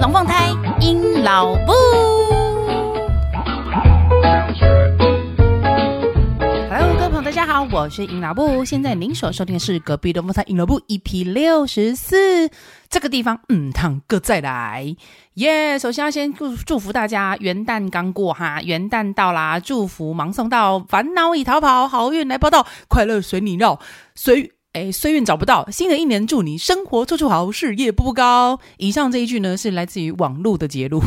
龙凤胎阴老布。Hello，各位朋友，大家好，我是阴老布。现在您所收听的是隔壁龙凤胎阴老布 EP 六十四。这个地方，嗯，烫哥再来耶首先要先祝祝福大家元旦刚过哈，元旦到啦，祝福忙送到，烦恼已逃跑，好运来报到，快乐随你绕，随哎衰运找不到，新的一年祝你生活处处好，事业步步高。以上这一句呢，是来自于网络的节录。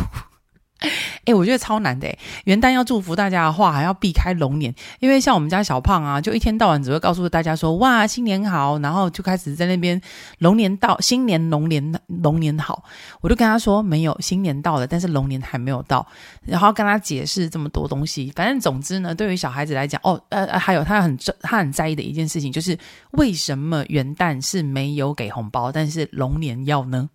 哎，我觉得超难的。元旦要祝福大家的话，还要避开龙年，因为像我们家小胖啊，就一天到晚只会告诉大家说：“哇，新年好！”然后就开始在那边龙年到，新年龙年龙年好。我就跟他说：“没有，新年到了，但是龙年还没有到。”然后跟他解释这么多东西。反正总之呢，对于小孩子来讲，哦，呃，还有他很他很在意的一件事情，就是为什么元旦是没有给红包，但是龙年要呢？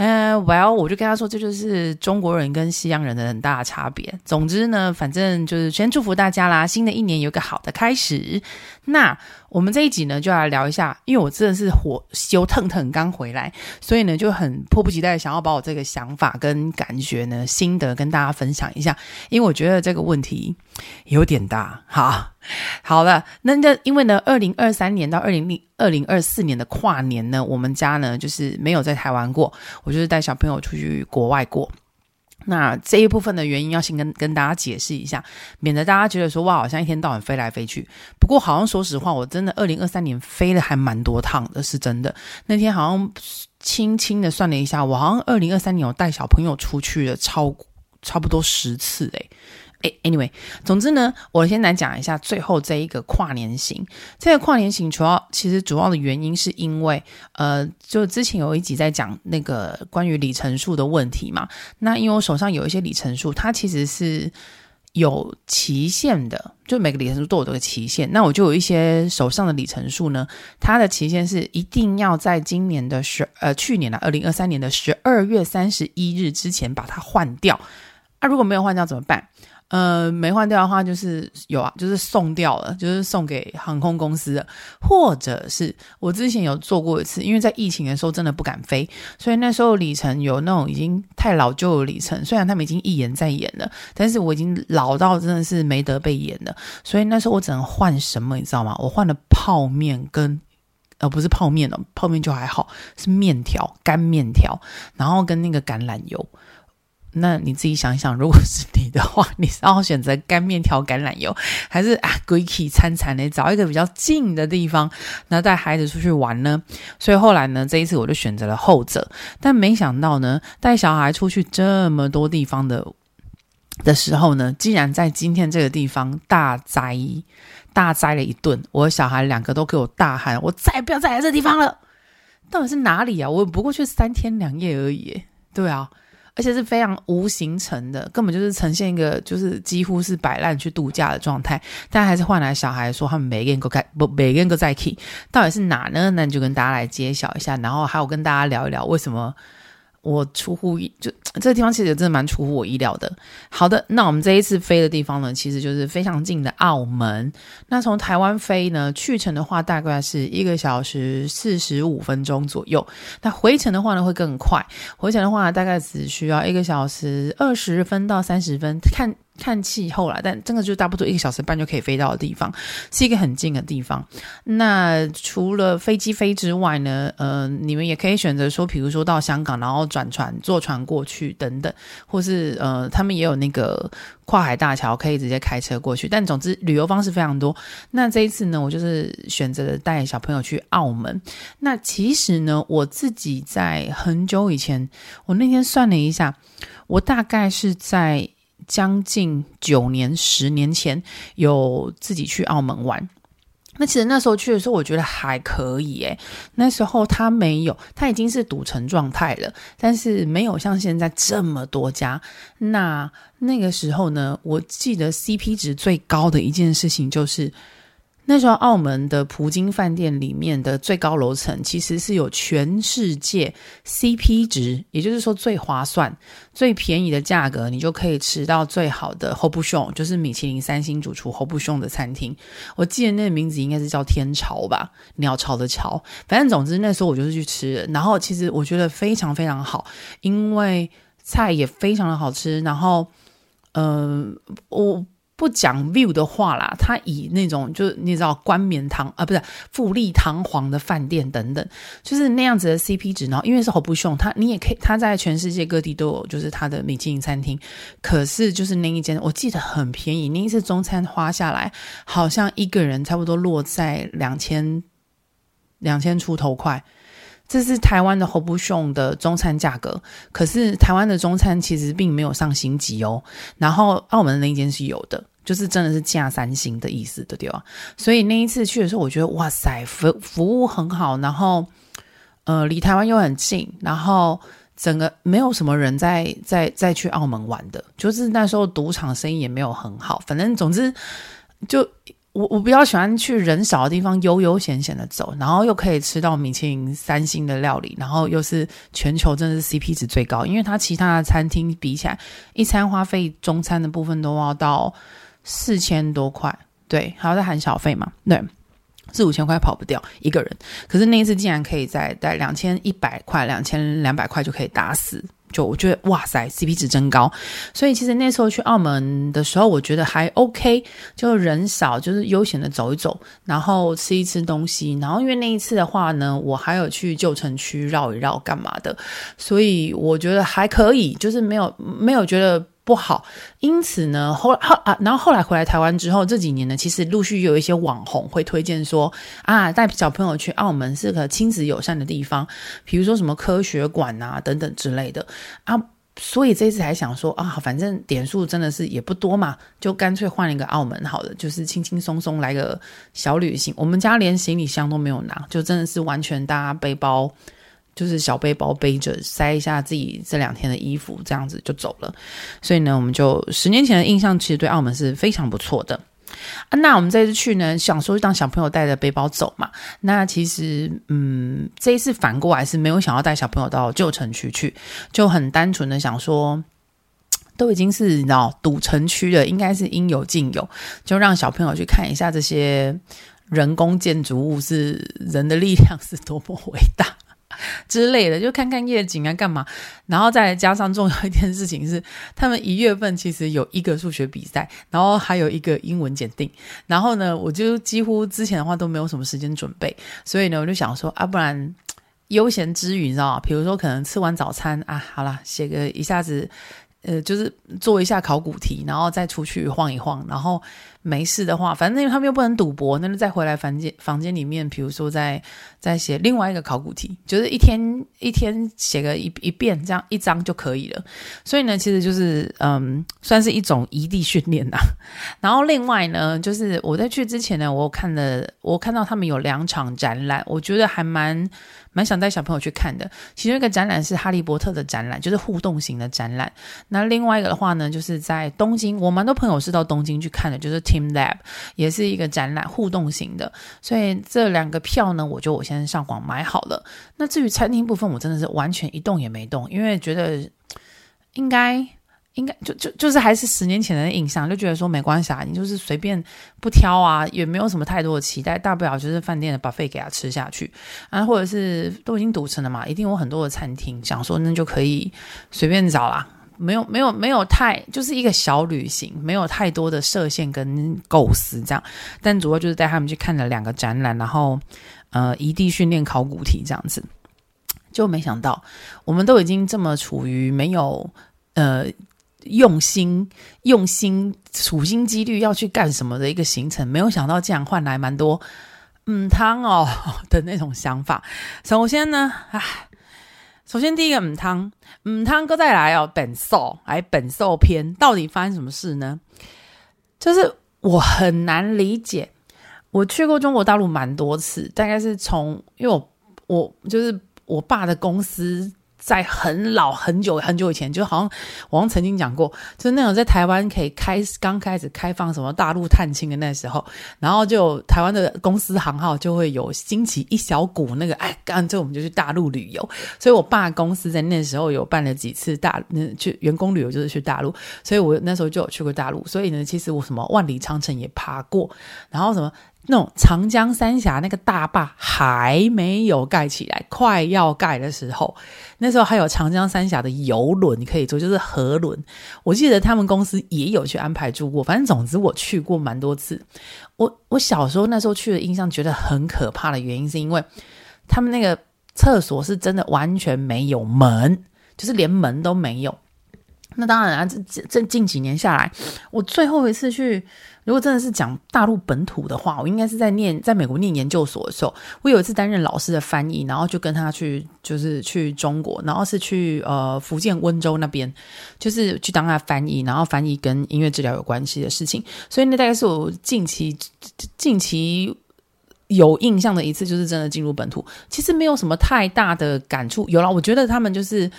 呃，Well，我就跟他说，这就是中国人跟西洋人的很大的差别。总之呢，反正就是先祝福大家啦，新的一年有个好的开始。那我们这一集呢，就来聊一下，因为我真的是火修腾腾刚回来，所以呢，就很迫不及待想要把我这个想法跟感觉呢、心得跟大家分享一下，因为我觉得这个问题有点大。好，好了，那那因为呢，二零二三年到二零零二零二四年的跨年呢，我们家呢就是没有在台湾过，我就是带小朋友出去国外过。那这一部分的原因要先跟跟大家解释一下，免得大家觉得说哇，好像一天到晚飞来飞去。不过好像说实话，我真的二零二三年飞了还蛮多趟的，是真的。那天好像轻轻的算了一下，我好像二零二三年有带小朋友出去了超差不多十次诶。哎，anyway，总之呢，我先来讲一下最后这一个跨年行。这个跨年行主要其实主要的原因是因为，呃，就之前有一集在讲那个关于里程数的问题嘛。那因为我手上有一些里程数，它其实是有期限的，就每个里程数都有这个期限。那我就有一些手上的里程数呢，它的期限是一定要在今年的十呃去年的二零二三年的十二月三十一日之前把它换掉。那、啊、如果没有换掉怎么办？呃，没换掉的话，就是有啊，就是送掉了，就是送给航空公司的，或者是我之前有做过一次，因为在疫情的时候真的不敢飞，所以那时候里程有那种已经太老旧的里程，虽然他们已经一延再延了，但是我已经老到真的是没得被延了，所以那时候我只能换什么，你知道吗？我换了泡面跟，呃，不是泡面哦，泡面就还好，是面条，干面条，然后跟那个橄榄油。那你自己想一想，如果是你的话，你是要选择干面条、橄榄油，还是啊，鬼气惨惨的找一个比较近的地方，那带孩子出去玩呢？所以后来呢，这一次我就选择了后者。但没想到呢，带小孩出去这么多地方的的时候呢，竟然在今天这个地方大灾大灾了一顿。我的小孩两个都给我大喊：“我再也不要再来这地方了！”到底是哪里啊？我不过去三天两夜而已。对啊。而且是非常无行程的，根本就是呈现一个就是几乎是摆烂去度假的状态，但还是换来小孩说他们每个人都在不每个人都在 key，到底是哪呢？那你就跟大家来揭晓一下，然后还有跟大家聊一聊为什么。我出乎意，就 这个地方其实真的蛮出乎我意料的。好的，那我们这一次飞的地方呢，其实就是非常近的澳门。那从台湾飞呢，去程的话大概是一个小时四十五分钟左右。那回程的话呢，会更快。回程的话大概只需要一个小时二十分到三十分，看。看气候啦，但真的就差不多一个小时半就可以飞到的地方，是一个很近的地方。那除了飞机飞之外呢，呃，你们也可以选择说，比如说到香港，然后转船坐船过去等等，或是呃，他们也有那个跨海大桥，可以直接开车过去。但总之，旅游方式非常多。那这一次呢，我就是选择带小朋友去澳门。那其实呢，我自己在很久以前，我那天算了一下，我大概是在。将近九年、十年前有自己去澳门玩，那其实那时候去的时候，我觉得还可以诶。那时候他没有，他已经是赌城状态了，但是没有像现在这么多家。那那个时候呢，我记得 CP 值最高的一件事情就是。那时候澳门的葡京饭店里面的最高楼层，其实是有全世界 CP 值，也就是说最划算、最便宜的价格，你就可以吃到最好的 Robuchon，就是米其林三星主厨 Robuchon 的餐厅。我记得那个名字应该是叫天朝吧，鸟巢的巢。反正总之那时候我就是去吃，然后其实我觉得非常非常好，因为菜也非常的好吃，然后。嗯、我不讲 view 的话啦，他以那种就是你知道冠冕堂啊，不是富丽堂皇的饭店等等，就是那样子的 CP 值。然后因为是侯布逊他你也可以，他在全世界各地都有，就是他的米其林餐厅。可是就是那一间，我记得很便宜，那一次中餐花下来，好像一个人差不多落在两千两千出头块。这是台湾的 Robuchon 的中餐价格，可是台湾的中餐其实并没有上星级哦。然后澳门的那一间是有的，就是真的是价三星的意思的，对吧？所以那一次去的时候，我觉得哇塞，服服务很好，然后呃离台湾又很近，然后整个没有什么人在在再去澳门玩的，就是那时候赌场生意也没有很好，反正总之就。我我比较喜欢去人少的地方悠悠闲闲的走，然后又可以吃到米其林三星的料理，然后又是全球真的是 CP 值最高，因为它其他的餐厅比起来，一餐花费中餐的部分都要到四千多块，对，还要再含小费嘛，对，四五千块跑不掉一个人，可是那一次竟然可以在在两千一百块、两千两百块就可以打死。就我觉得哇塞，CP 值真高，所以其实那时候去澳门的时候，我觉得还 OK，就人少，就是悠闲的走一走，然后吃一吃东西，然后因为那一次的话呢，我还有去旧城区绕一绕干嘛的，所以我觉得还可以，就是没有没有觉得。不好，因此呢，后后啊，然后后来回来台湾之后，这几年呢，其实陆续有一些网红会推荐说啊，带小朋友去澳门是个亲子友善的地方，比如说什么科学馆啊等等之类的啊，所以这次还想说啊，反正点数真的是也不多嘛，就干脆换一个澳门好了，就是轻轻松松来个小旅行。我们家连行李箱都没有拿，就真的是完全搭背包。就是小背包背着，塞一下自己这两天的衣服，这样子就走了。所以呢，我们就十年前的印象其实对澳门是非常不错的啊。那我们这次去呢，想说让小朋友带着背包走嘛。那其实，嗯，这一次反过来是没有想要带小朋友到旧城区去，就很单纯的想说，都已经是你知道赌城区了，应该是应有尽有，就让小朋友去看一下这些人工建筑物，是人的力量是多么伟大。之类的，就看看夜景啊，干嘛？然后再加上重要一件事情是，他们一月份其实有一个数学比赛，然后还有一个英文检定。然后呢，我就几乎之前的话都没有什么时间准备，所以呢，我就想说啊，不然悠闲之余，你知道吗？比如说可能吃完早餐啊，好啦，写个一下子。呃，就是做一下考古题，然后再出去晃一晃，然后没事的话，反正因为他们又不能赌博，那就再回来房间房间里面，比如说再再写另外一个考古题，就是一天一天写个一一遍，这样一张就可以了。所以呢，其实就是嗯，算是一种异地训练呐。然后另外呢，就是我在去之前呢，我看了我看到他们有两场展览，我觉得还蛮。蛮想带小朋友去看的，其中一个展览是哈利波特的展览，就是互动型的展览。那另外一个的话呢，就是在东京，我蛮多朋友是到东京去看的，就是 Team Lab，也是一个展览，互动型的。所以这两个票呢，我就我先上网买好了。那至于餐厅部分，我真的是完全一动也没动，因为觉得应该。应该就就就是还是十年前的印象，就觉得说没关系啊，你就是随便不挑啊，也没有什么太多的期待，大不了就是饭店的 buffet 给他吃下去啊，或者是都已经堵成了嘛，一定有很多的餐厅，想说那就可以随便找啦，没有没有没有太就是一个小旅行，没有太多的设限跟构思这样，但主要就是带他们去看了两个展览，然后呃移地训练考古题这样子，就没想到我们都已经这么处于没有呃。用心、用心、处心积虑要去干什么的一个行程，没有想到竟然换来蛮多嗯汤哦 的那种想法。首先呢，唉，首先第一个嗯汤，嗯汤哥再来哦，本兽来本兽篇，到底发生什么事呢？就是我很难理解，我去过中国大陆蛮多次，大概是从因为我我就是我爸的公司。在很老很久很久以前，就好像我曾经讲过，就是那种在台湾可以开刚开始开放什么大陆探亲的那时候，然后就台湾的公司行号就会有兴起一小股那个，哎，干脆我们就去大陆旅游。所以我爸公司在那时候有办了几次大那去员工旅游，就是去大陆，所以我那时候就有去过大陆。所以呢，其实我什么万里长城也爬过，然后什么。那种长江三峡那个大坝还没有盖起来，快要盖的时候，那时候还有长江三峡的游轮可以坐，就是河轮。我记得他们公司也有去安排住过，反正总之我去过蛮多次。我我小时候那时候去的印象觉得很可怕的原因，是因为他们那个厕所是真的完全没有门，就是连门都没有。那当然啊，这这这近几年下来，我最后一次去。如果真的是讲大陆本土的话，我应该是在念在美国念研究所的时候，我有一次担任老师的翻译，然后就跟他去，就是去中国，然后是去呃福建温州那边，就是去当他翻译，然后翻译跟音乐治疗有关系的事情。所以那大概是我近期近期有印象的一次，就是真的进入本土，其实没有什么太大的感触。有了，我觉得他们就是。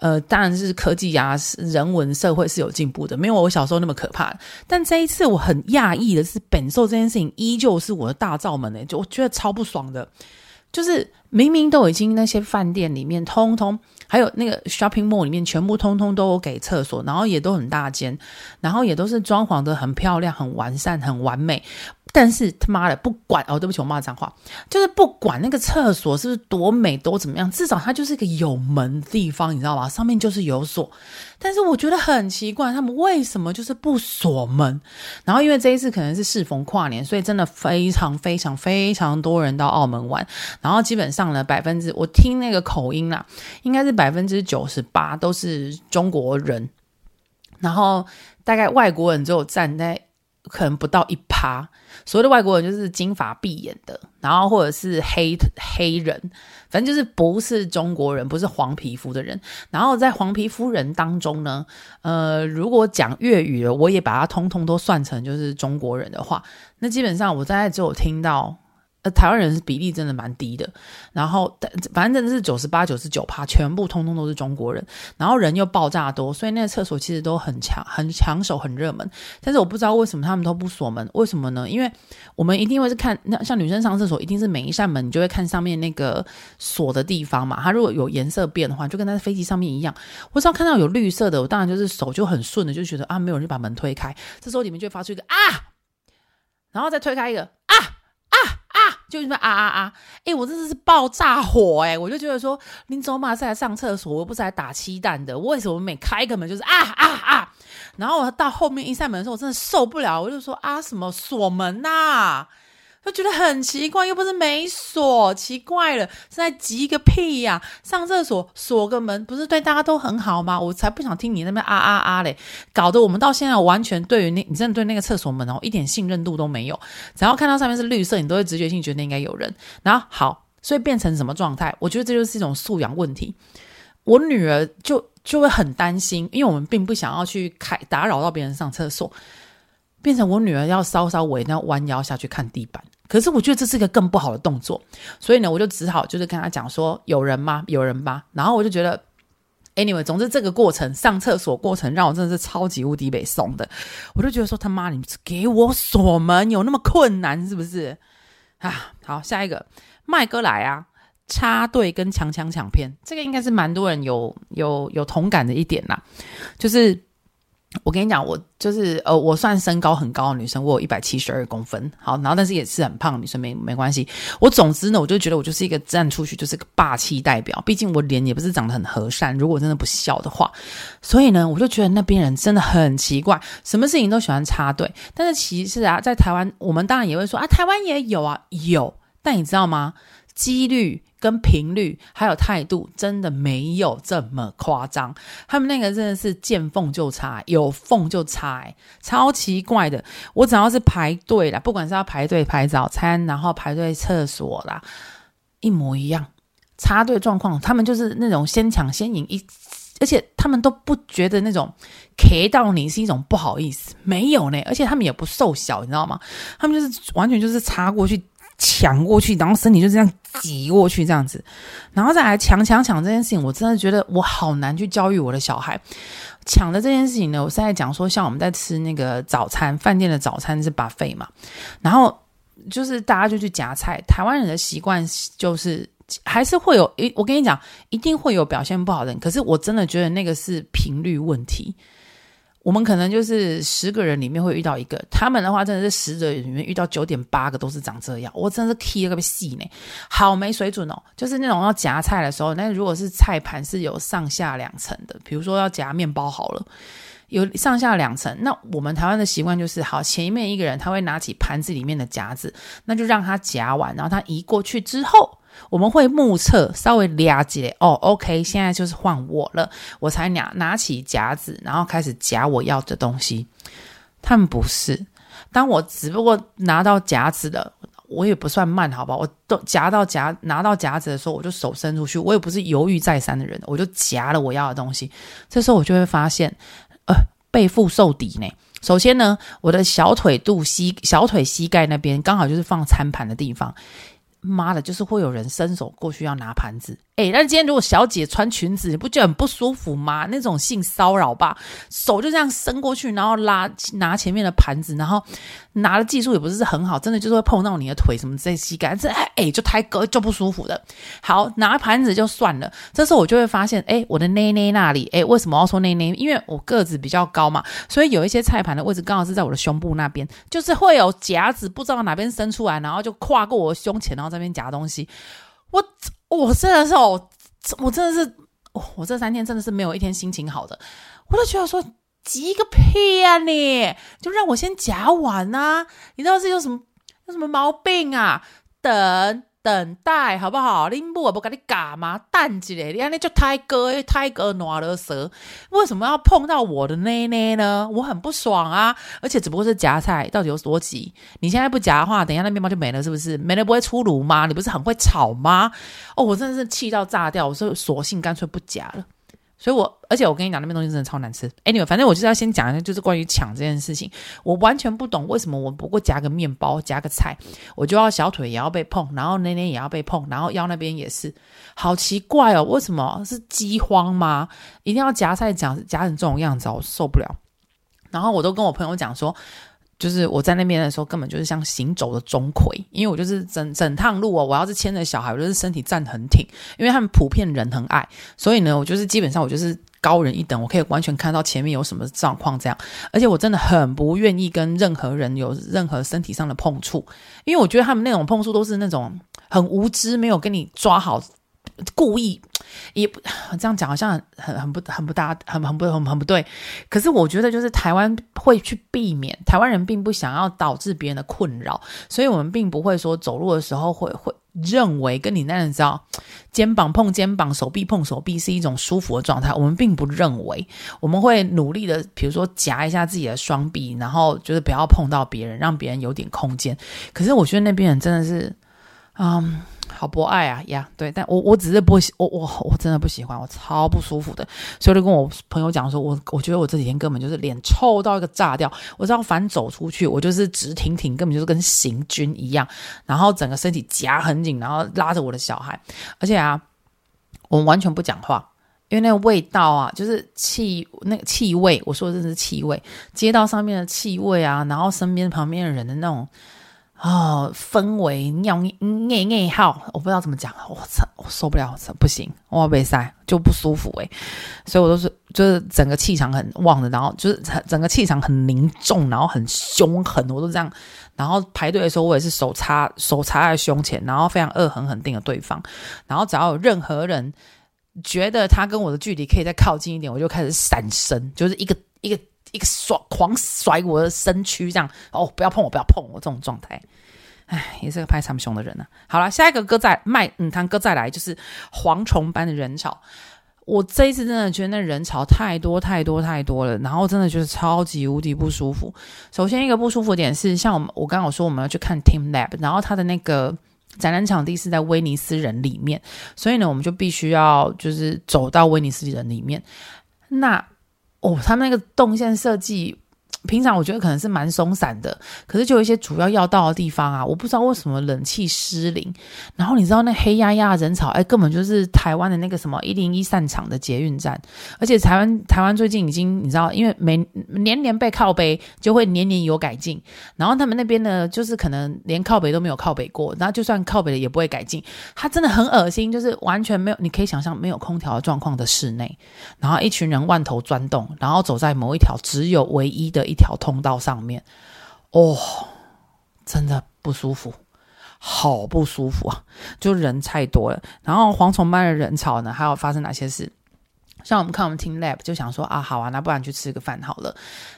呃，当然是科技啊，人文社会是有进步的，没有我小时候那么可怕。但这一次我很讶异的是，本兽这件事情依旧是我的大罩门诶，就我觉得超不爽的，就是明明都已经那些饭店里面通通，还有那个 shopping mall 里面全部通通都有给厕所，然后也都很大间，然后也都是装潢的很漂亮、很完善、很完美。但是他妈的不管哦，对不起，我骂脏话，就是不管那个厕所是不是多美多怎么样，至少它就是一个有门的地方，你知道吗？上面就是有锁。但是我觉得很奇怪，他们为什么就是不锁门？然后因为这一次可能是适逢跨年，所以真的非常非常非常多人到澳门玩。然后基本上呢，百分之我听那个口音啦，应该是百分之九十八都是中国人，然后大概外国人只有站在可能不到一趴。所有的外国人就是金发碧眼的，然后或者是黑黑人，反正就是不是中国人，不是黄皮肤的人。然后在黄皮肤人当中呢，呃，如果讲粤语的，我也把它通通都算成就是中国人的话，那基本上我在只有听到。呃，台湾人是比例真的蛮低的，然后反正真的是九十八、九十九趴，全部通通都是中国人，然后人又爆炸多，所以那个厕所其实都很抢、很抢手、很热门。但是我不知道为什么他们都不锁门，为什么呢？因为我们一定会是看，那像女生上厕所，一定是每一扇门你就会看上面那个锁的地方嘛。它如果有颜色变的话，就跟在飞机上面一样。我只要看到有绿色的，我当然就是手就很顺的，就觉得啊，没有人就把门推开。这时候里面就会发出一个啊，然后再推开一个啊。就是啊啊啊！哎、我真的是爆炸火哎、我就觉得说，林走嘛是来上厕所，我不是来打鸡蛋的。为什么每开一个门就是啊啊啊？然后我到后面一扇门的时候，我真的受不了，我就说啊，什么锁门呐、就觉得很奇怪，又不是没锁，奇怪了，是在急个屁呀、上厕所锁个门，不是对大家都很好吗？我才不想听你那边啊啊啊嘞，搞得我们到现在完全对于那，你真的对那个厕所门哦一点信任度都没有。只要看到上面是绿色，你都会直觉性觉得应该有人。然后好，所以变成什么状态？我觉得这就是一种素养问题。我女儿就就会很担心，因为我们并不想要去开打扰到别人上厕所。变成我女儿要稍稍微那弯腰下去看地板，可是我觉得这是一个更不好的动作，所以呢，我就只好就是跟他讲说：“有人吗？有人吗？”然后我就觉得，anyway，总之这个过程上厕所过程让我真的是超级无敌北宋的，我就觉得说他妈，你给我锁门有那么困难是不是？啊，好，下一个麦哥来啊，插队跟强强抢片，这个应该是蛮多人有有有同感的一点啦，就是。我跟你讲，我就是呃，我算身高很高的女生，我有一百七十二公分，好，然后但是也是很胖女生，没没关系。我总之呢，我就觉得我就是一个站出去就是个霸气代表，毕竟我脸也不是长得很和善，如果真的不笑的话，所以呢，我就觉得那边人真的很奇怪，什么事情都喜欢插队。但是其实啊，在台湾，我们当然也会说啊，台湾也有啊，有，但你知道吗？几率跟频率还有态度真的没有这么夸张，他们那个真的是见缝就插，有缝就插，超奇怪的。我只要是排队啦，不管是要排队排早餐，然后排队厕所啦，一模一样，插队状况，他们就是那种先抢先赢，一而且他们都不觉得那种 K 到你是一种不好意思，没有呢，而且他们也不瘦小，你知道吗？他们就是完全就是插过去。抢过去，然后身体就这样挤过去，这样子，然后再来抢抢抢这件事情，我真的觉得我好难去教育我的小孩。抢的这件事情呢，我是在讲说，像我们在吃那个早餐，饭店的早餐是 buffet 嘛，然后就是大家就去夹菜。台湾人的习惯就是还是会有，一，我跟你讲，一定会有表现不好的，可是我真的觉得那个是频率问题。我们可能就是十个人里面会遇到一个，他们的话真的是十个人里面遇到九点八个都是长这样，我真的是 key 了个细呢，好没水准哦。就是那种要夹菜的时候，那如果是菜盘是有上下两层的，比如说要夹面包好了，有上下两层，那我们台湾的习惯就是，好，前面一个人他会拿起盘子里面的夹子，那就让他夹完，然后他移过去之后。我们会目测稍微了解哦，OK，现在就是换我了，我才拿拿起夹子，然后开始夹我要的东西。他们不是，当我只不过拿到夹子了，我也不算慢，好吧？我都夹到夹拿到夹子的时候，我就手伸出去，我也不是犹豫再三的人，我就夹了我要的东西。这时候我就会发现，呃，背腹受敌呢。首先呢，我的小腿肚膝小腿膝盖那边刚好就是放餐盘的地方。妈的，就是会有人伸手过去要拿盘子。哎，但今天如果小姐穿裙子，你不觉得很不舒服吗？那种性骚扰吧，手就这样伸过去，然后拉拿前面的盘子，然后拿的技术也不是很好，真的就是会碰到你的腿什么这些膝盖，这哎就太割就不舒服的。好，拿盘子就算了，这时候我就会发现，哎，我的内内那里，哎，为什么要说内内？因为我个子比较高嘛，所以有一些菜盘的位置刚好是在我的胸部那边，就是会有夹子不知道哪边伸出来，然后就跨过我胸前，然后这边夹东西。我我真的是哦我真的是我这三天真的是没有一天心情好的，我就觉得说急个屁啊你，就让我先夹完啊！你知道这有什么有什么毛病啊？等。等待好不好？林布我不跟你嘎吗？蛋子嘞，你看那就胎哥胎哥暖了舌，为什么要碰到我的内内呢？我很不爽啊！而且只不过是夹菜，到底有多急？你现在不夹的话，等一下那面包就没了，是不是？没了不会出炉吗？你不是很会炒吗？哦，我真的是气到炸掉，我说索性干脆不夹了。所以我，而且我跟你讲，那边东西真的超难吃。Anyway，反正我就是要先讲一下，就是关于抢这件事情，我完全不懂为什么我不过夹个面包，夹个菜，我就要小腿也要被碰，然后那边也要被碰，然后腰那边也是，好奇怪哦，为什么是饥荒吗？一定要夹菜夹夹成这种样子，我受不了。然后我都跟我朋友讲说。就是我在那边的时候，根本就是像行走的钟馗，因为我就是整整趟路哦，我要是牵着小孩，我就是身体站很挺，因为他们普遍人很矮，所以呢，我就是基本上我就是高人一等，我可以完全看到前面有什么状况这样，而且我真的很不愿意跟任何人有任何身体上的碰触，因为我觉得他们那种碰触都是那种很无知，没有跟你抓好。故意 也不 这样讲，好像很很不很不大，很很不很很不对。可是我觉得，就是台湾会去避免，台湾人并不想要导致别人的困扰，所以我们并不会说走路的时候会会认为跟你那样知道肩膀碰肩膀，手臂碰手臂是一种舒服的状态。我们并不认为，我们会努力的，比如说夹一下自己的双臂，然后就是不要碰到别人，让别人有点空间。可是我觉得那边人真的是，嗯。好博爱啊呀对，但我我只是不喜，我我我真的不喜欢，我超不舒服的，所以就跟我朋友讲说，我我觉得我这几天根本就是脸臭到一个炸掉，我只要反走出去，我就是直挺挺，根本就是跟行军一样，然后整个身体夹很紧，然后拉着我的小孩，而且啊，我们完全不讲话，因为那个味道啊，就是气那个气味，我说的这是气味，街道上面的气味啊，然后身边旁边的人的那种。哦，氛围尿尿尿号，我不知道怎么讲，我操，我受不了，不行，我被塞就不舒服诶。所以我都是就是整个气场很旺的，然后就是整个气场很凝重，然后很凶狠，我都这样。然后排队的时候，我也是手插手插在胸前，然后非常恶狠狠盯着对方。然后只要有任何人觉得他跟我的距离可以再靠近一点，我就开始闪身，就是一个一个。一个甩狂甩我的身躯，这样哦，不要碰我，不要碰我，这种状态，哎，也是个拍长胸的人呢、啊。好了，下一个歌再卖，嗯，他歌再来，就是蝗虫般的人潮。我这一次真的觉得那人潮太多太多太多了，然后真的就是超级无敌不舒服。首先一个不舒服点是，像我们我刚刚有说我们要去看 TeamLab，然后他的那个展览场地是在威尼斯人里面，所以呢，我们就必须要就是走到威尼斯人里面。那哦，他那个动线设计，平常我觉得可能是蛮松散的，可是就有一些主要要道的地方啊，我不知道为什么冷气失灵。然后你知道那黑压压的人潮，哎，根本就是台湾的那个什么一零一散场的捷运站。而且台湾台湾最近已经你知道，因为每年年被靠北，就会年年有改进。然后他们那边呢，就是可能连靠北都没有靠北过，然后就算靠北了也不会改进。它真的很恶心，就是完全没有，你可以想象没有空调状况的室内，然后一群人万头钻动，然后走在某一条只有唯一的。一条通道上面，哦，真的不舒服，好不舒服啊！就人太多了，然后蝗虫般的人潮呢，还有发生哪些事？像我们看我们 Team Lab 就想说啊，好啊，那不然去吃个饭好了。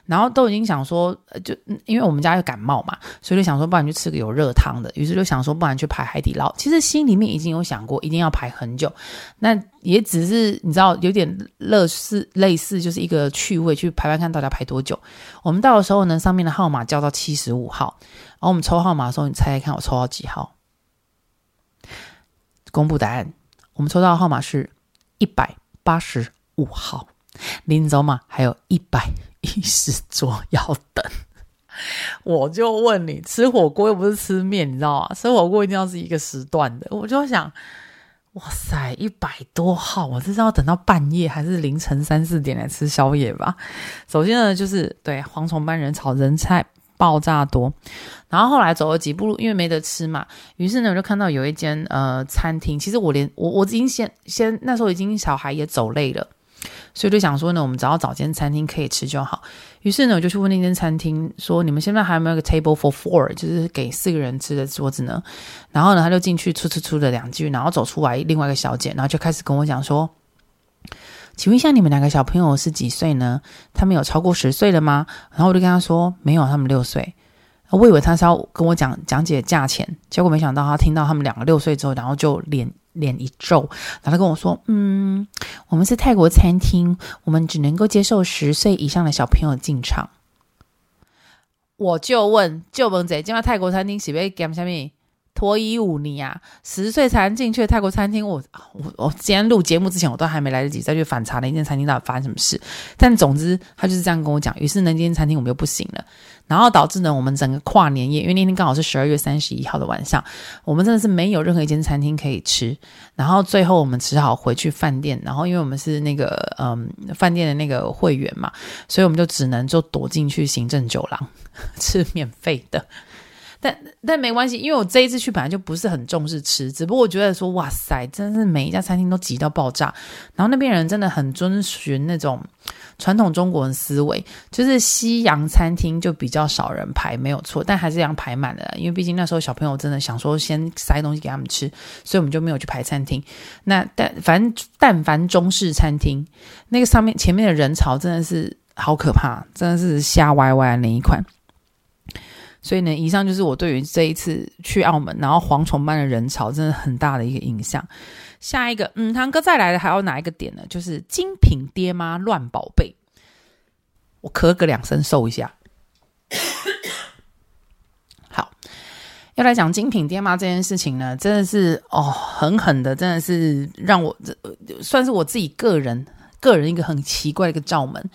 然后都已经想说，就因为我们家有感冒嘛，所以就想说，不然去吃个有热汤的。于是就想说，不然去排海底捞。其实心里面已经有想过，一定要排很久。那也只是你知道，有点类似类似，就是一个趣味，去排排看大家排多久。我们到的时候呢，上面的号码叫到七十五号，然后我们抽号码的时候，你猜猜看我抽到几号？公布答案，我们抽到的号码是一百。八十五号，临走嘛，还有一百一十桌要等。我就问你，吃火锅又不是吃面，你知道吗？吃火锅一定要是一个时段的。我就想，哇塞，一百多号，我这是要等到半夜还是凌晨三四点来吃宵夜吧？首先呢，就是对蝗虫般人潮，人菜爆炸多。然后后来走了几步路，因为没得吃嘛，于是呢，我就看到有一间呃餐厅。其实我连我我已经先先那时候已经小孩也走累了，所以就想说呢，我们只要找间餐厅可以吃就好。于是呢，我就去问那间餐厅说：“你们现在还有没有个 table for four，就是给四个人吃的桌子呢？”然后呢，他就进去出出出了两句，然后走出来另外一个小姐，然后就开始跟我讲说：“请问一下，你们两个小朋友是几岁呢？他们有超过十岁了吗？”然后我就跟他说：“没有，他们六岁。”我以为他是要跟我讲讲解价钱，结果没想到他听到他们两个六岁之后，然后就脸脸一皱，然后他跟我说：“嗯，我们是泰国餐厅，我们只能够接受十岁以上的小朋友进场。”我就问：“就问谁？今晚泰国餐厅是不是干什么？”脱衣舞你、啊，十岁才能进去的泰国餐厅，我我我今天录节目之前，我都还没来得及再去反查那间餐厅到底发生什么事。但总之，他就是这样跟我讲。于是那间餐厅我们又不行了，然后导致呢，我们整个跨年夜，因为那天刚好是十二月三十一号的晚上，我们真的是没有任何一间餐厅可以吃。然后最后我们只好回去饭店，然后因为我们是那个嗯饭店的那个会员嘛，所以我们就只能就躲进去行政酒廊 吃免费的。但但没关系，因为我这一次去本来就不是很重视吃，只不过我觉得说，哇塞，真的是每一家餐厅都挤到爆炸，然后那边人真的很遵循那种传统中国人思维，就是西洋餐厅就比较少人排，没有错，但还是这样排满了，因为毕竟那时候小朋友真的想说先塞东西给他们吃，所以我们就没有去排餐厅。那但反正但凡中式餐厅，那个上面前面的人潮真的是好可怕，真的是瞎歪歪的那一款。所以呢，以上就是我对于这一次去澳门，然后蝗虫般的人潮，真的很大的一个印象。下一个，嗯，堂哥再来的还有哪一个点呢？就是精品爹妈乱宝贝。我咳个两声，收一下。好，要来讲精品爹妈这件事情呢，真的是哦，狠狠的，真的是让我这算是我自己个人个人一个很奇怪的一个罩门。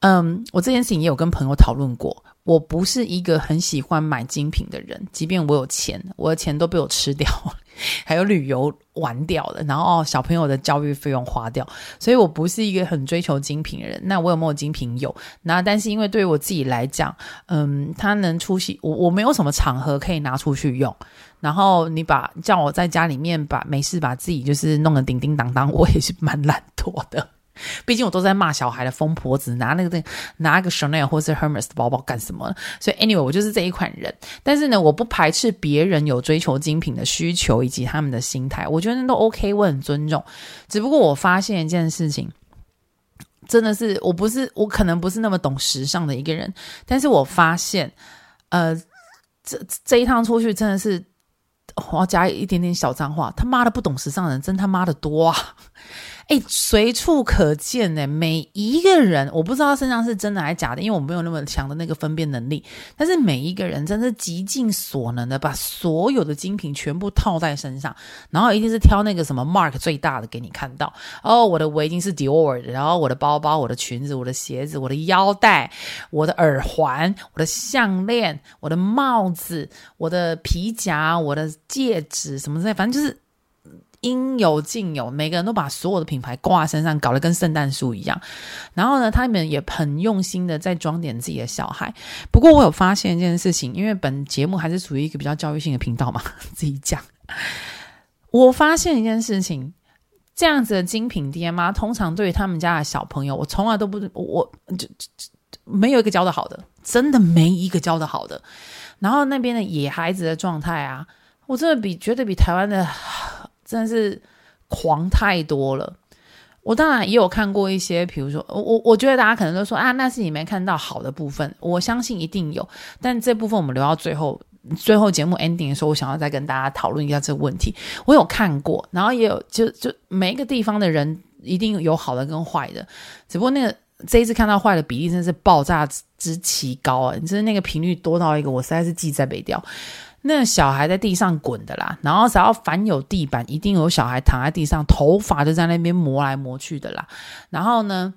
嗯，我这件事情也有跟朋友讨论过。我不是一个很喜欢买精品的人，即便我有钱，我的钱都被我吃掉了，还有旅游玩掉了，然后小朋友的教育费用花掉，所以我不是一个很追求精品的人。那我有没有精品？有。那但是因为对于我自己来讲，嗯，他能出席我，我没有什么场合可以拿出去用。然后你把叫我在家里面把没事把自己就是弄得叮叮当当，我也是蛮懒惰的。毕竟我都在骂小孩的疯婆子，拿那个拿个 Chanel 或是 Hermes 的包包干什么？所以 anyway，我就是这一款人。但是呢，我不排斥别人有追求精品的需求以及他们的心态，我觉得都 OK，我很尊重。只不过我发现一件事情，真的是我不是我可能不是那么懂时尚的一个人，但是我发现，呃，这这一趟出去真的是我要加一点点小脏话，他妈的不懂时尚的人真他妈的多啊！哎，随处可见呢。每一个人，我不知道身上是真的还是假的，因为我没有那么强的那个分辨能力。但是每一个人真的极尽所能的把所有的精品全部套在身上，然后一定是挑那个什么 mark 最大的给你看到。哦，我的围巾是 Dior 的，然后我的包包、我的裙子、我的鞋子、我的腰带、我的耳环、我的项链、我的帽子、我的皮夹、我的戒指什么之类，反正就是。应有尽有，每个人都把所有的品牌挂在身上，搞得跟圣诞树一样。然后呢，他们也很用心的在装点自己的小孩。不过我有发现一件事情，因为本节目还是属于一个比较教育性的频道嘛，自己讲。我发现一件事情，这样子的精品爹妈，通常对于他们家的小朋友，我从来都不，我，我就，没有一个教得好的，真的没一个教得好的。然后那边的野孩子的状态啊，我真的比觉得比台湾的。真的是狂太多了。我当然也有看过一些，比如说，我我我觉得大家可能都说啊，那是你没看到好的部分。我相信一定有，但这部分我们留到最后，最后节目 ending 的时候，我想要再跟大家讨论一下这个问题。我有看过，然后也有，就就每一个地方的人一定有好的跟坏的，只不过那个这一次看到坏的比例真是爆炸之奇高啊！你真的那个频率多到一个，我实在是记在北调。那小孩在地上滚的啦，然后只要凡有地板，一定有小孩躺在地上，头发就在那边磨来磨去的啦。然后呢，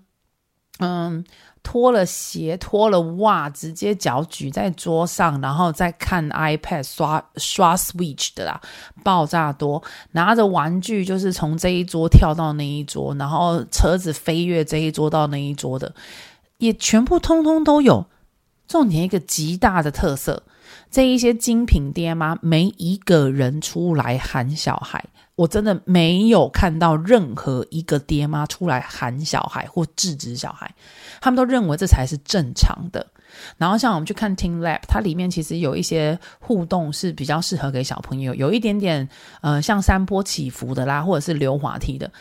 嗯，脱了鞋，脱了袜，直接脚举在桌上，然后再看 iPad 刷刷 Switch 的啦，爆炸多。拿着玩具就是从这一桌跳到那一桌，然后车子飞跃这一桌到那一桌的，也全部通通都有。重点一个极大的特色。这一些精品爹妈，没一个人出来喊小孩，我真的没有看到任何一个爹妈出来喊小孩或制止小孩，他们都认为这才是正常的。然后像我们去看 Team Lab，它里面其实有一些互动是比较适合给小朋友，有一点点呃像山坡起伏的啦，或者是溜滑梯的。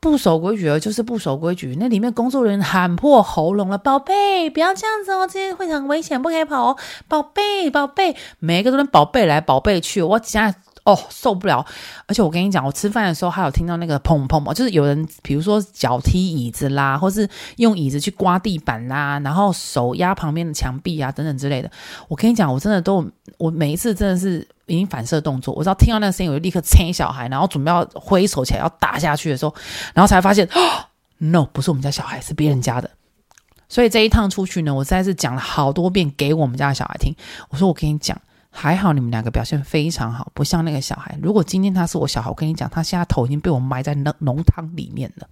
不守规矩的就是不守规矩。那里面工作人员喊破喉咙了：“宝贝，不要这样子哦，这些会很危险，不可以跑哦。”宝贝，宝贝，每一个都能宝贝来宝贝去。我现在哦受不了，而且我跟你讲，我吃饭的时候还有听到那个砰砰砰，就是有人比如说脚踢椅子啦，或是用椅子去刮地板啦，然后手压旁边的墙壁啊等等之类的。我跟你讲，我真的都我每一次真的是。已经反射动作，我知道听到那个声音，我就立刻牵小孩，然后准备要挥手起来要打下去的时候，然后才发现，哦，no，不是我们家小孩，是别人家的。所以这一趟出去呢，我实在是讲了好多遍给我们家小孩听。我说，我跟你讲，还好你们两个表现非常好，不像那个小孩。如果今天他是我小孩，我跟你讲，他现在头已经被我埋在浓浓汤里面了。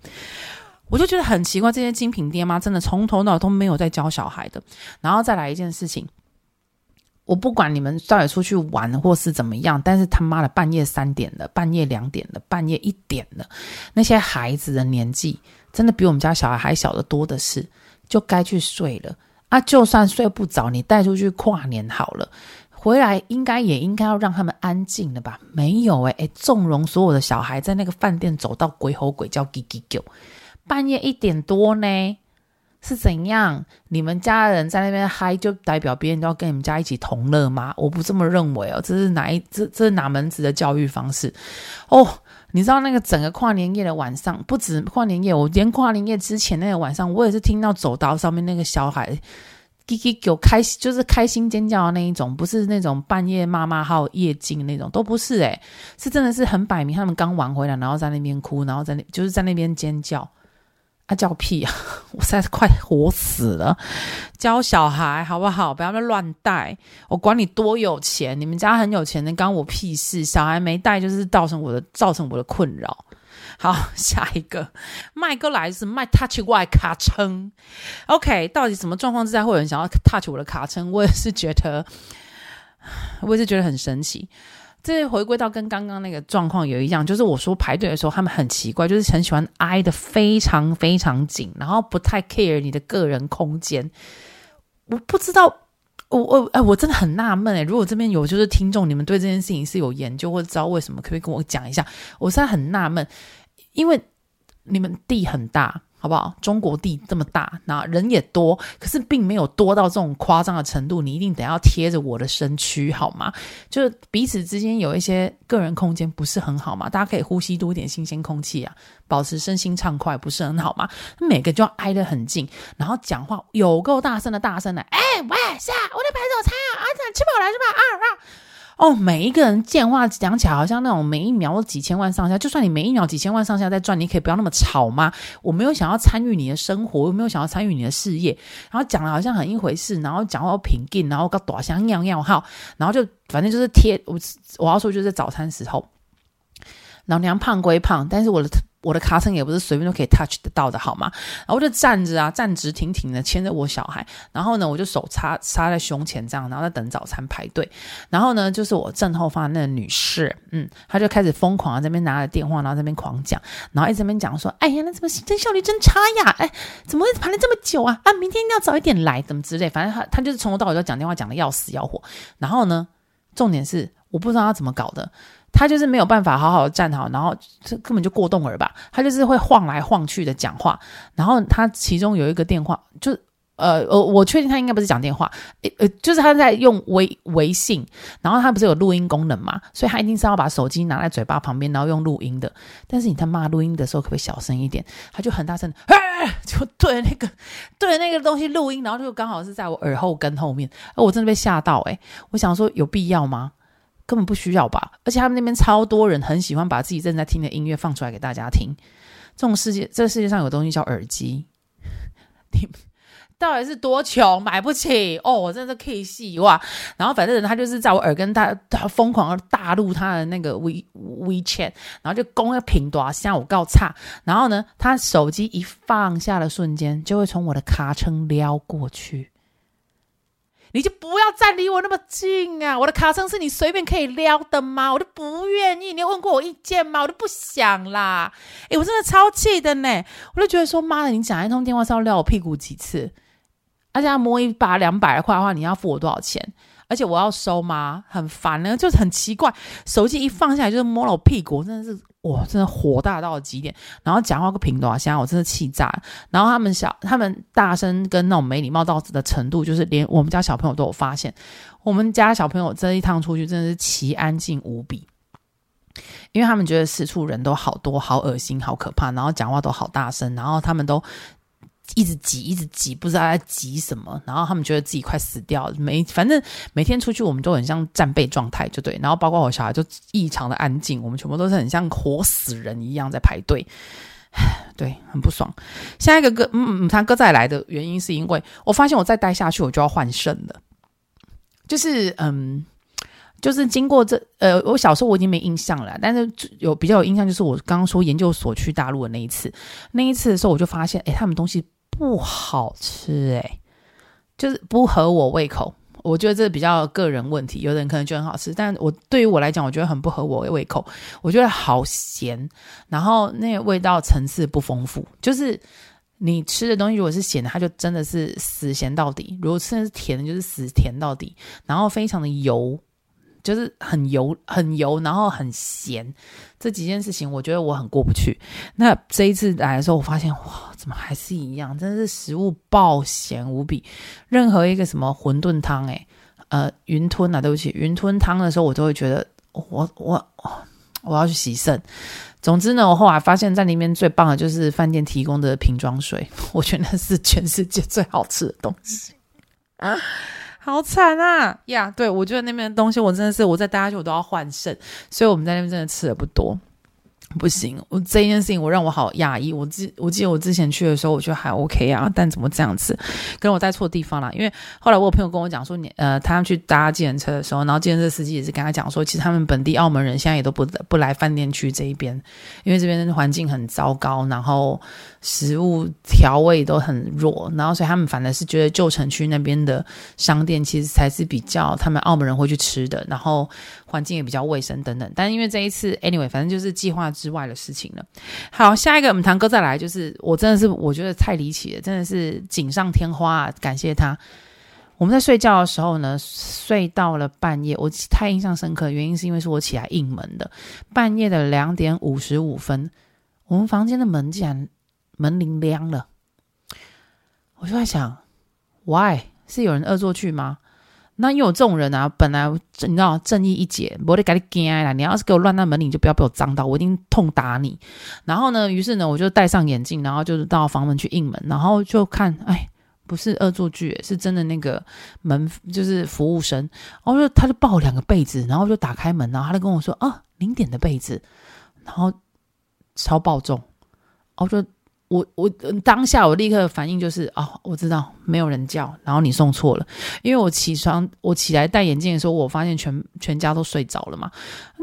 我就觉得很奇怪，这些精品爹妈真的从头到尾都没有在教小孩的。然后再来一件事情。我不管你们到底出去玩或是怎么样，但是他妈的半夜三点了，半夜两点了，半夜一点了，那些孩子的年纪真的比我们家小孩还小得多的是，就该去睡了啊！就算睡不着，你带出去跨年好了，回来应该也应该要让他们安静了吧？没有诶、欸、诶，纵容所有的小孩在那个饭店走到鬼吼鬼叫，叽叽叫，半夜一点多呢。是怎样？你们家人在那边嗨，就代表别人都要跟你们家一起同乐吗？我不这么认为哦，这是哪一这这是哪门子的教育方式？哦，你知道那个整个跨年夜的晚上，不止跨年夜，我连跨年夜之前那个晚上，我也是听到走道上面那个小孩叽叽叫开心，就是开心尖叫的那一种，不是那种半夜妈妈号夜惊那种，都不是诶，是真的是很摆明他们刚玩回来，然后在那边哭，然后在那就是在那边尖叫。啊叫屁啊！我实在是快活死了。教小孩好不好？不要乱带。我管你多有钱，你们家很有钱的，关我屁事。小孩没带就是造成我的造成我的困扰。好，下一个麦哥来是卖 touch 外卡称。OK，到底什么状况之下会有人想要 touch 我的卡称？我也是觉得，我也是觉得很神奇。这回归到跟刚刚那个状况有一样，就是我说排队的时候，他们很奇怪，就是很喜欢挨得非常非常紧，然后不太 care 你的个人空间。我不知道，我我哎，我真的很纳闷哎，如果这边有就是听众，你们对这件事情是有研究或者知道为什么，可不可以跟我讲一下？我现在很纳闷，因为你们地很大。好不好？中国地这么大，那人也多，可是并没有多到这种夸张的程度。你一定得要贴着我的身躯，好吗？就是彼此之间有一些个人空间，不是很好吗？大家可以呼吸多一点新鲜空气啊，保持身心畅快，不是很好吗？每个就要挨得很近，然后讲话有够大声的大声的，哎喂，下，我在排早餐啊，啊，吃饱了是吧？啊啊。哦，每一个人讲话讲起来好像那种每一秒几千万上下，就算你每一秒几千万上下在赚，你可以不要那么吵吗？我没有想要参与你的生活，我没有想要参与你的事业，然后讲的好像很一回事，然后讲话平静，然后搞大声尿尿号，然后就反正就是贴我我要说就是早餐时候，老娘胖归胖，但是我的。我的卡层也不是随便都可以 touch 得到的，好吗？然后我就站着啊，站直挺挺的牵着我小孩，然后呢，我就手插插在胸前这样，然后在等早餐排队。然后呢，就是我正后方那个女士，嗯，她就开始疯狂在那边拿着电话，然后在那边狂讲，然后一直边讲说：“哎呀，那怎么行政效率真差呀？哎，怎么会排了这么久啊？啊，明天一定要早一点来，怎么之类。反正她她就是从头到尾都讲电话讲的要死要活。然后呢，重点是我不知道她怎么搞的。”他就是没有办法好好站好，然后这根本就过动儿吧？他就是会晃来晃去的讲话，然后他其中有一个电话，就呃呃，我确定他应该不是讲电话，呃，就是他在用微微信，然后他不是有录音功能嘛？所以他一定是要把手机拿在嘴巴旁边，然后用录音的。但是你他妈录音的时候可不可以小声一点？他就很大声，就 对那个对那个东西录音，然后就刚好是在我耳后跟后面，我真的被吓到诶、我想说有必要吗？根本不需要吧，而且他们那边超多人很喜欢把自己正在听的音乐放出来给大家听。这种世界，这个世界上有东西叫耳机，你 到底是多穷买不起哦？我真的是 K 戏哇！然后反正他就是在我耳根大，他疯狂大录他的那个 We WeChat，然后就攻个屏多像我告差。然后呢，他手机一放下的瞬间，就会从我的卡称撩过去。你就不要再离我那么近啊！我的卡称是你随便可以撩的吗？我都不愿意。你有问过我意见吗？我都不想啦。诶，我真的超气的呢！我就觉得说，妈的，你讲一通电话是要撩我屁股几次？而且要摸一把两百块的话，你要付我多少钱？而且我要收吗？很烦呢，就是很奇怪。手机一放下来就是摸了我屁股，真的是哇，真的火大到了极点。然后讲话个频道啊，现在我真的气炸。然后他们小，他们大声跟那种没礼貌到的程度，就是连我们家小朋友都有发现。我们家小朋友这一趟出去真的是奇安静无比，因为他们觉得四处人都好多，好恶心，好可怕，然后讲话都好大声，然后他们都。一直挤，一直挤，不知道在挤什么。然后他们觉得自己快死掉了。每反正每天出去，我们都很像战备状态，就对。然后包括我小孩就异常的安静，我们全部都是很像活死人一样在排队。对，很不爽。下一个哥，嗯嗯，他哥再来的原因是因为我发现我再待下去，我就要换肾了。就是嗯，就是经过这呃，我小时候我已经没印象了，但是有比较有印象，就是我刚刚说研究所去大陆的那一次。那一次的时候，我就发现，哎，他们东西。不好吃诶，就是不合我胃口。我觉得这比较个人问题，有的人可能觉得很好吃，但我对于我来讲，我觉得很不合我胃口。我觉得好咸，然后那个味道层次不丰富。就是你吃的东西如果是咸的，它就真的是死咸到底；如果吃的是甜的，就是死甜到底。然后非常的油。就是很油，很油，然后很咸，这几件事情我觉得我很过不去。那这一次来的时候，我发现哇，怎么还是一样？真的是食物爆咸无比。任何一个什么馄饨汤，诶，呃，云吞啊，对不起，云吞汤的时候，我都会觉得我我我要去洗肾。总之呢，我后来发现，在里面最棒的就是饭店提供的瓶装水，我觉得是全世界最好吃的东西啊。好惨啊呀对，我觉得那边的东西，我真的是我在大家去，我都要换肾，所以我们在那边真的吃的不多。不行，我这件事情我让我好讶异。我记我记得我之前去的时候，我觉得还 OK 啊，但怎么这样子？可能我在错地方了。因为后来我有朋友跟我讲说，你呃，他们去搭计程车的时候，然后计程车司机也是跟他讲说，其实他们本地澳门人现在也都不不来饭店区这一边，因为这边环境很糟糕，然后食物调味都很弱，然后所以他们反而是觉得旧城区那边的商店其实才是比较他们澳门人会去吃的，然后。环境也比较卫生等等，但因为这一次，anyway，反正就是计划之外的事情了。好，下一个我们堂哥再来，就是我真的是我觉得太离奇了，真的是锦上添花啊，感谢他。我们在睡觉的时候呢，睡到了半夜，我太印象深刻原因是因为是我起来应门的，半夜的两点五十五分，我们房间的门竟然门铃亮了。我就在想，why 是有人恶作剧吗？那因为我这种人啊，本来你知道正义一姐，我得给你惊啦！你要是给我乱按门铃，就不要被我脏到，我一定痛打你。然后呢，于是呢，我就戴上眼镜，然后就是到房门去应门，然后就看，哎，不是恶作剧，是真的那个门就是服务生。然后就他就抱两个被子，然后就打开门，然后他就跟我说啊，零点的被子，然后超爆重，然后就。我我当下我立刻反应就是哦，我知道没有人叫，然后你送错了，因为我起床我起来戴眼镜的时候，我发现全全家都睡着了嘛，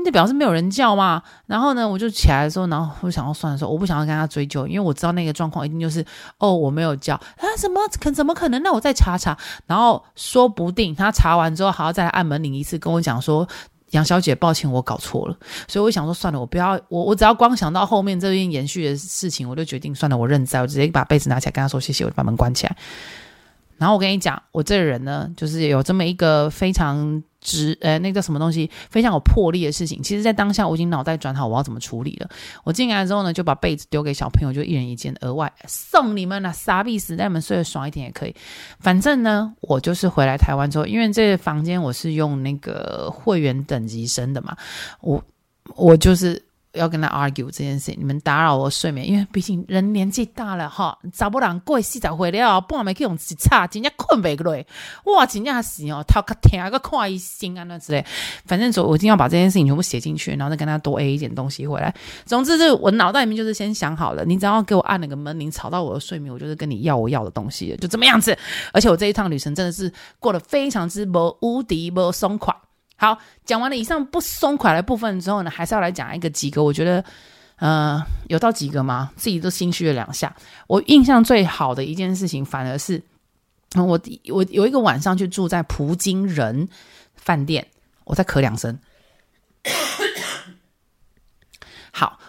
那表示没有人叫嘛。然后呢，我就起来的时候，然后我想要算的时候，我不想要跟他追究，因为我知道那个状况一定就是哦，我没有叫啊，什么可怎么可能？那我再查查，然后说不定他查完之后还要再按门铃一次，跟我讲说。杨小姐，抱歉，我搞错了，所以我想说，算了，我不要，我我只要光想到后面这边延续的事情，我就决定算了，我认栽，我直接把被子拿起来跟他说谢谢，我就把门关起来。然后我跟你讲，我这个人呢，就是有这么一个非常直，呃，那个什么东西，非常有魄力的事情。其实，在当下我已经脑袋转好，我要怎么处理了。我进来之后呢，就把被子丢给小朋友，就一人一间，额外送你们了，傻逼死，让你们睡得爽一点也可以。反正呢，我就是回来台湾之后，因为这个房间我是用那个会员等级升的嘛，我我就是。要跟他 argue 这件事，你们打扰我睡眠，因为毕竟人年纪大了哈，找不人过四十岁了，半夜去用一吵，真正困不落，哇，真正是哦，头壳疼个看医生啊那之类，反正说我一定要把这件事情全部写进去，然后再跟他多 A 一点东西回来。总之，就我脑袋里面就是先想好了，你只要给我按那个门铃吵到我的睡眠，我就是跟你要我要的东西，就这么样子。而且我这一趟旅程真的是过得非常之无无敌无松快。好，讲完了以上不松垮的部分之后呢，还是要来讲一个几个，我觉得，呃，有到几个吗？自己都心虚了两下。我印象最好的一件事情，反而是，我我有一个晚上去住在葡京人饭店，我再咳两声。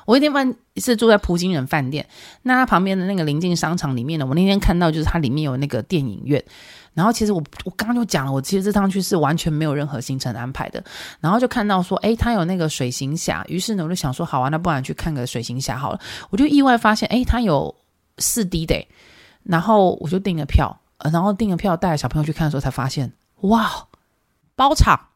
我一天饭是住在葡京人饭店，那它旁边的那个临近商场里面呢，我那天看到就是它里面有那个电影院。然后其实我我刚刚就讲了，我其实这趟去是完全没有任何行程安排的。然后就看到说，诶，他有那个水行侠，于是呢我就想说，好啊，那不然去看个水行侠好了。我就意外发现，诶，他有四 D 的，然后我就订了票，然后订了票带小朋友去看的时候才发现，哇，包场。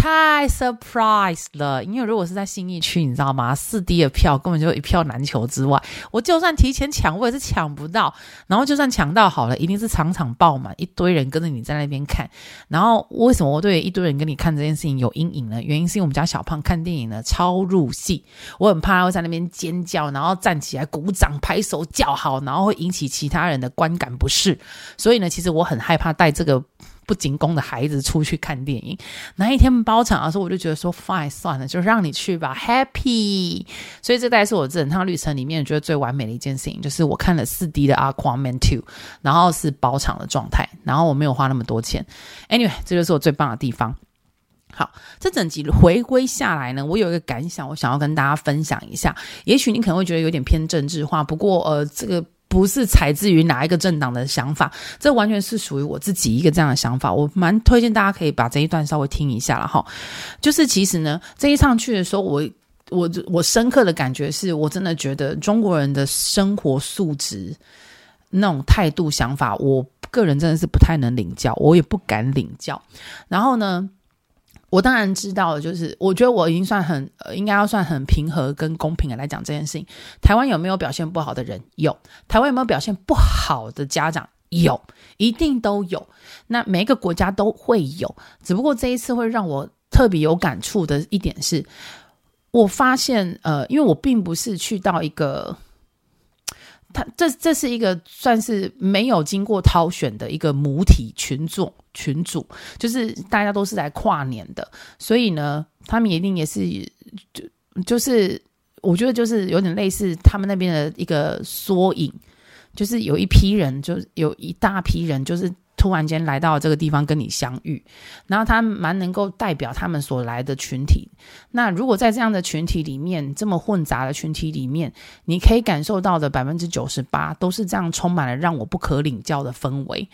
太 surprise 了，因为如果是在新义区，你知道吗？四 D 的票根本就一票难求之外，我就算提前抢，我也是抢不到。然后就算抢到好了，一定是场场爆满，一堆人跟着你在那边看。然后为什么我对一堆人跟你看这件事情有阴影呢？原因是因为我们家小胖看电影呢超入戏，我很怕他会在那边尖叫，然后站起来鼓掌拍手叫好，然后会引起其他人的观感不适。所以呢，其实我很害怕带这个。不仅供的孩子出去看电影，那一天包场的时候，我就觉得说，fine，算了，就让你去吧，happy。所以这大概是我整趟旅程里面觉得最完美的一件事情，就是我看了四 D 的 Aquaman Two，然后是包场的状态，然后我没有花那么多钱。Anyway，这就是我最棒的地方。好，这整集回归下来呢，我有一个感想，我想要跟大家分享一下。也许你可能会觉得有点偏政治化，不过呃，这个。不是采自于哪一个政党的想法，这完全是属于我自己一个这样的想法。我蛮推荐大家可以把这一段稍微听一下了哈。就是其实呢，这一趟去的时候，我我我深刻的感觉是我真的觉得中国人的生活素质那种态度想法，我个人真的是不太能领教，我也不敢领教。然后呢，我当然知道，就是我觉得我已经算很，呃，应该要算很平和跟公平的来讲这件事情。台湾有没有表现不好的人？有。台湾有没有表现不好的家长？有，一定都有。那每一个国家都会有，只不过这一次会让我特别有感触的一点是，我发现，呃，因为我并不是去到一个。他这这是一个算是没有经过挑选的一个母体群众群组，就是大家都是来跨年的，所以呢，他们一定也是就就是我觉得就是有点类似他们那边的一个缩影，就是有一批人，就有一大批人，就是。突然间来到这个地方跟你相遇，然后他蛮能够代表他们所来的群体。那如果在这样的群体里面，这么混杂的群体里面，你可以感受到的百分之九十八都是这样充满了让我不可领教的氛围。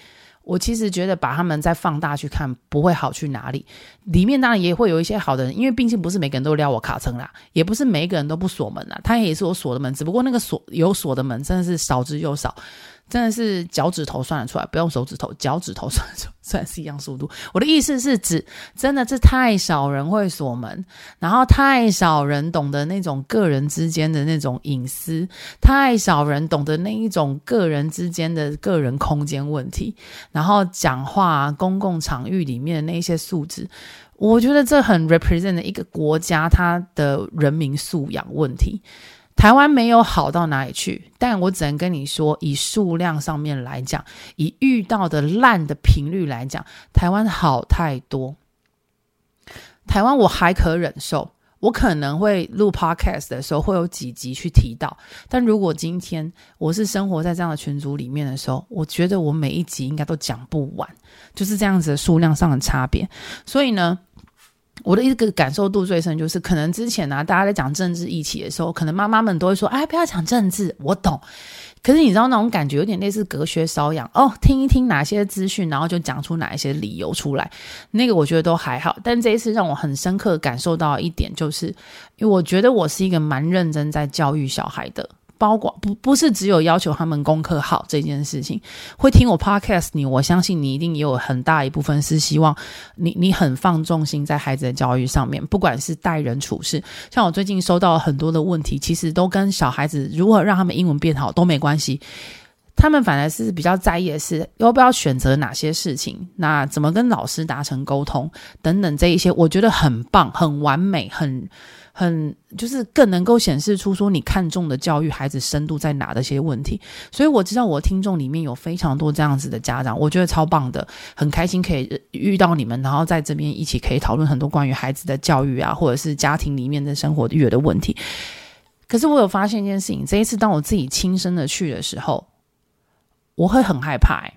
我其实觉得把他们再放大去看，不会好去哪里。里面当然也会有一些好的人，因为毕竟不是每个人都撩我卡层啦，也不是每一个人都不锁门啦。他也是我锁的门，只不过那个锁有锁的门真的是少之又少。真的是脚趾头算得出来，不用手指头，脚趾头算得出，算是一样速度。我的意思是指，真的是太少人会锁门，然后太少人懂得那种个人之间的那种隐私，太少人懂得那一种个人之间的个人空间问题，然后讲话公共场域里面的那些素质，我觉得这很 represent 的一个国家它的人民素养问题。台湾没有好到哪里去，但我只能跟你说，以数量上面来讲，以遇到的烂的频率来讲，台湾好太多。台湾我还可忍受，我可能会录 podcast 的时候会有几集去提到，但如果今天我是生活在这样的群组里面的时候，我觉得我每一集应该都讲不完，就是这样子的数量上的差别。所以呢。我的一个感受度最深，就是可能之前呢、啊，大家在讲政治议题的时候，可能妈妈们都会说：“哎，不要讲政治。”我懂，可是你知道那种感觉有点类似隔靴搔痒哦，听一听哪些资讯，然后就讲出哪一些理由出来，那个我觉得都还好。但这一次让我很深刻感受到一点，就是因为我觉得我是一个蛮认真在教育小孩的。包括不不是只有要求他们功课好这件事情，会听我 podcast 你，我相信你一定也有很大一部分是希望你你很放重心在孩子的教育上面，不管是待人处事，像我最近收到很多的问题，其实都跟小孩子如何让他们英文变好都没关系，他们反而是比较在意的是要不要选择哪些事情，那怎么跟老师达成沟通等等这一些，我觉得很棒，很完美，很。很就是更能够显示出说你看重的教育孩子深度在哪的一些问题，所以我知道我听众里面有非常多这样子的家长，我觉得超棒的，很开心可以遇到你们，然后在这边一起可以讨论很多关于孩子的教育啊，或者是家庭里面的生活育儿的问题。可是我有发现一件事情，这一次当我自己亲身的去的时候，我会很害怕欸。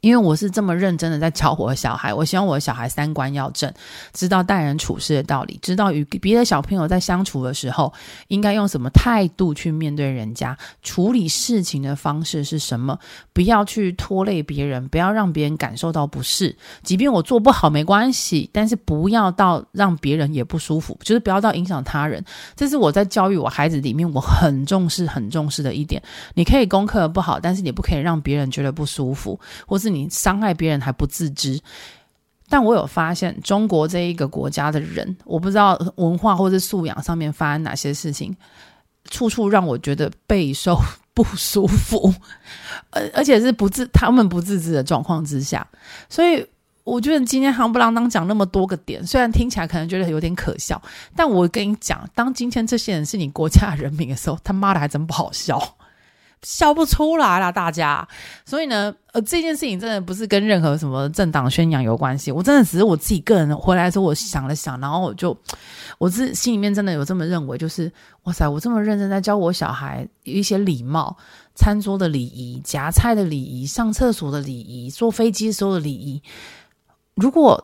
因为我是这么认真的在教我的小孩，我希望我的小孩三观要正，知道待人处事的道理，知道与别的小朋友在相处的时候应该用什么态度去面对人家，处理事情的方式是什么，不要去拖累别人，不要让别人感受到不适。即便我做不好没关系，但是不要到让别人也不舒服，就是不要到影响他人。这是我在教育我孩子里面我很重视、很重视的一点。你可以功课不好，但是你不可以让别人觉得不舒服，或是。是你伤害别人还不自知，但我有发现，中国这一个国家的人，我不知道文化或者素养上面发生哪些事情，处处让我觉得备受不舒服，而而且是不自他们不自知的状况之下，所以我觉得今天夯不啷当讲那么多个点，虽然听起来可能觉得有点可笑，但我跟你讲，当今天这些人是你国家人民的时候，他妈的还真不好笑。笑不出来啦，大家。所以呢，呃，这件事情真的不是跟任何什么政党宣扬有关系。我真的只是我自己个人回来的时候，我想了想，然后我就，我自心里面真的有这么认为，就是哇塞，我这么认真在教我小孩一些礼貌、餐桌的礼仪、夹菜的礼仪、上厕所的礼仪、坐飞机时候的礼仪。如果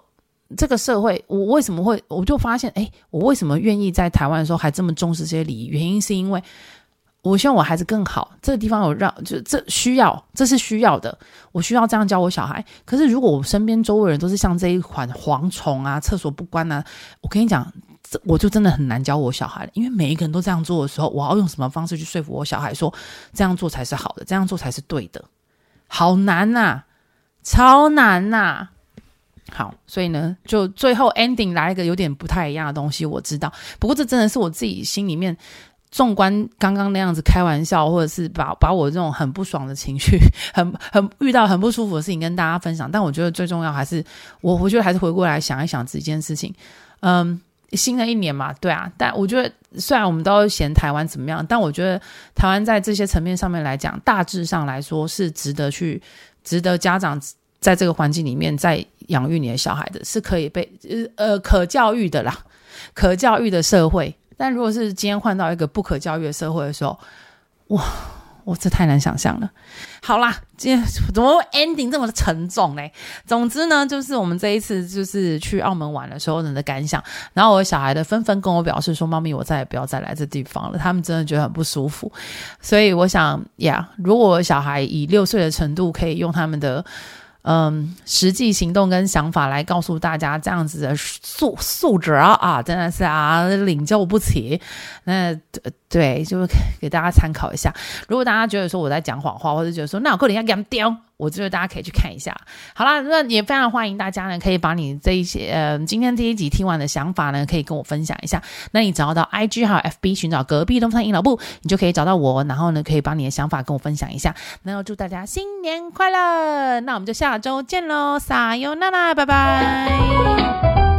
这个社会，我为什么会，我就发现，哎，我为什么愿意在台湾的时候还这么重视这些礼仪？原因是因为。我希望我孩子更好，这个地方有让，就这需要，这是需要的。我需要这样教我小孩。可是如果我身边周围人都是像这一款蝗虫啊，厕所不关啊，我跟你讲，这我就真的很难教我小孩了。因为每一个人都这样做的时候，我要用什么方式去说服我小孩说这样做才是好的，这样做才是对的？好难呐，超难呐！好，所以呢，就最后 ending 来一个有点不太一样的东西，我知道。不过这真的是我自己心里面。纵观刚刚那样子开玩笑，或者是把把我这种很不爽的情绪，很很遇到很不舒服的事情跟大家分享，但我觉得最重要还是我，我觉得还是回过来想一想这件事情。嗯，新的一年嘛，对啊，但我觉得虽然我们都嫌台湾怎么样，但我觉得台湾在这些层面上面来讲，大致上来说是值得去，值得家长在这个环境里面在养育你的小孩的，是可以被呃可教育的啦，可教育的社会。但如果是今天换到一个不可教育的社会的时候，哇，我这太难想象了。好啦，今天怎么 ending 这么沉重呢？总之呢，就是我们这一次就是去澳门玩的时候人的感想。然后我小孩的纷纷跟我表示说：“妈咪，我再也不要再来这地方了。”他们真的觉得很不舒服。所以我想呀，如果小孩以六岁的程度可以用他们的。嗯，实际行动跟想法来告诉大家这样子的素素质啊，真的是啊，领教不起。那对，就 给大家参考一下。如果大家觉得说我在讲谎话，或者觉得说那我过年要给他们丢，我觉得大家可以去看一下。好啦，那也非常欢迎大家呢，可以把你这一些呃今天这一集听完的想法呢，可以跟我分享一下。那你只要到 IG 还有 FB 寻找隔壁东方英老布，你就可以找到我，然后呢，可以把你的想法跟我分享一下。那要祝大家新年快乐！那我们就下。周见喽，撒由那拉，拜拜。